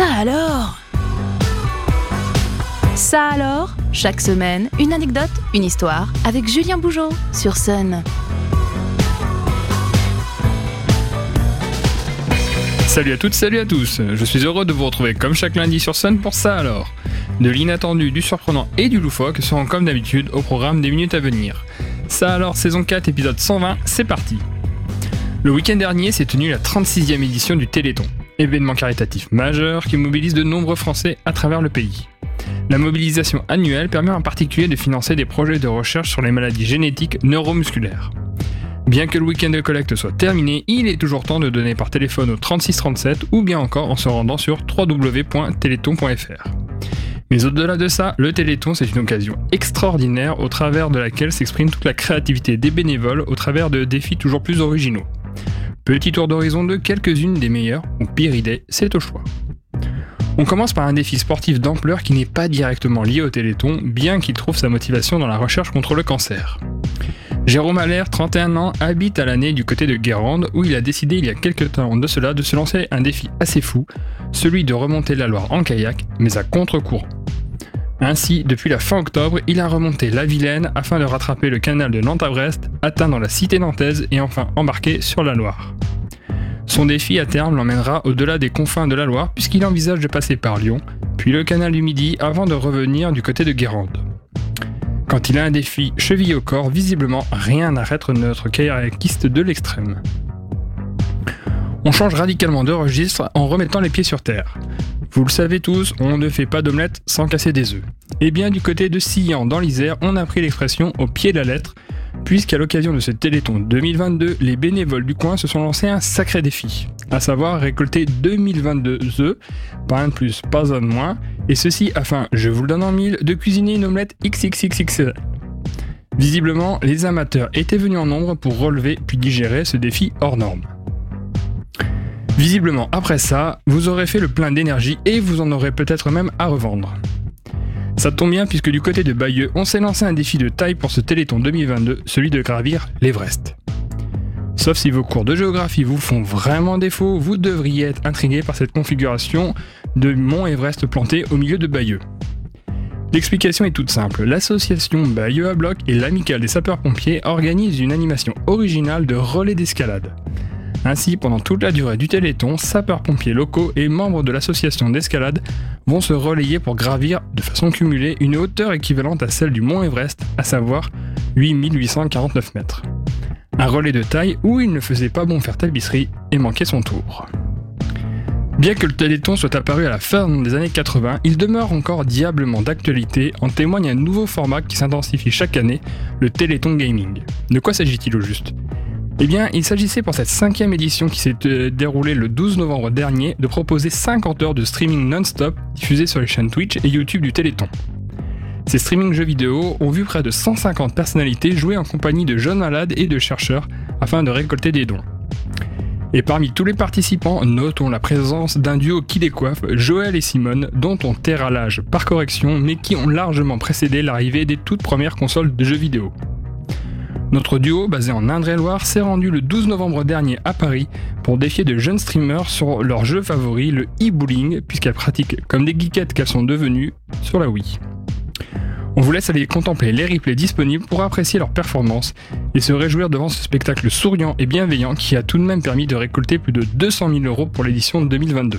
Ça alors? Ça alors? Chaque semaine, une anecdote, une histoire avec Julien Bougeot sur Sun. Salut à toutes, salut à tous. Je suis heureux de vous retrouver comme chaque lundi sur Sun pour ça alors. De l'inattendu, du surprenant et du loufoque seront comme d'habitude au programme des minutes à venir. Ça alors, saison 4, épisode 120, c'est parti. Le week-end dernier s'est tenue la 36e édition du Téléthon, événement caritatif majeur qui mobilise de nombreux Français à travers le pays. La mobilisation annuelle permet en particulier de financer des projets de recherche sur les maladies génétiques neuromusculaires. Bien que le week-end de collecte soit terminé, il est toujours temps de donner par téléphone au 3637 ou bien encore en se rendant sur www.téléthon.fr. Mais au-delà de ça, le Téléthon, c'est une occasion extraordinaire au travers de laquelle s'exprime toute la créativité des bénévoles au travers de défis toujours plus originaux. Petit tour d'horizon de quelques-unes des meilleures, ou pire idée, c'est au choix. On commence par un défi sportif d'ampleur qui n'est pas directement lié au Téléthon, bien qu'il trouve sa motivation dans la recherche contre le cancer. Jérôme Allaire, 31 ans, habite à l'année du côté de Guérande où il a décidé il y a quelques temps de cela de se lancer un défi assez fou, celui de remonter la Loire en kayak, mais à contre-courant. Ainsi, depuis la fin octobre, il a remonté la Vilaine afin de rattraper le canal de Nantes à Brest, atteindre la cité nantaise et enfin embarquer sur la Loire. Son défi à terme l'emmènera au-delà des confins de la Loire puisqu'il envisage de passer par Lyon, puis le canal du Midi avant de revenir du côté de Guérande. Quand il a un défi cheville au corps, visiblement rien n'arrête notre kayakiste de l'extrême. On change radicalement de registre en remettant les pieds sur terre. Vous le savez tous, on ne fait pas d'omelette sans casser des œufs. Et bien du côté de Sillan dans l'Isère, on a pris l'expression au pied de la lettre, puisqu'à l'occasion de ce Téléthon 2022, les bénévoles du coin se sont lancés un sacré défi, à savoir récolter 2022 œufs, pas un de plus, pas un de moins, et ceci afin, je vous le donne en mille, de cuisiner une omelette XXXXL. Visiblement, les amateurs étaient venus en nombre pour relever puis digérer ce défi hors norme. Visiblement, après ça, vous aurez fait le plein d'énergie et vous en aurez peut-être même à revendre. Ça tombe bien puisque du côté de Bayeux, on s'est lancé un défi de taille pour ce Téléthon 2022, celui de gravir l'Everest. Sauf si vos cours de géographie vous font vraiment défaut, vous devriez être intrigué par cette configuration de mont Everest planté au milieu de Bayeux. L'explication est toute simple. L'association Bayeux à bloc et l'amicale des sapeurs-pompiers organisent une animation originale de relais d'escalade. Ainsi, pendant toute la durée du Téléthon, sapeurs-pompiers locaux et membres de l'association d'escalade vont se relayer pour gravir de façon cumulée une hauteur équivalente à celle du mont Everest, à savoir 8849 mètres. Un relais de taille où il ne faisait pas bon faire tapisserie et manquer son tour. Bien que le Téléthon soit apparu à la fin des années 80, il demeure encore diablement d'actualité, en témoigne un nouveau format qui s'intensifie chaque année, le Téléthon Gaming. De quoi s'agit-il au juste? Eh bien, il s'agissait pour cette cinquième édition qui s'est euh, déroulée le 12 novembre dernier de proposer 50 heures de streaming non-stop diffusées sur les chaînes Twitch et YouTube du Téléthon. Ces streaming jeux vidéo ont vu près de 150 personnalités jouer en compagnie de jeunes malades et de chercheurs afin de récolter des dons. Et parmi tous les participants, notons la présence d'un duo qui décoiffe, Joël et Simone, dont on terre l'âge par correction, mais qui ont largement précédé l'arrivée des toutes premières consoles de jeux vidéo. Notre duo, basé en Indre-et-Loire, s'est rendu le 12 novembre dernier à Paris pour défier de jeunes streamers sur leur jeu favori, le e-bowling, puisqu'elles pratiquent comme des geekettes qu'elles sont devenues sur la Wii. On vous laisse aller contempler les replays disponibles pour apprécier leur performance et se réjouir devant ce spectacle souriant et bienveillant qui a tout de même permis de récolter plus de 200 000 euros pour l'édition de 2022.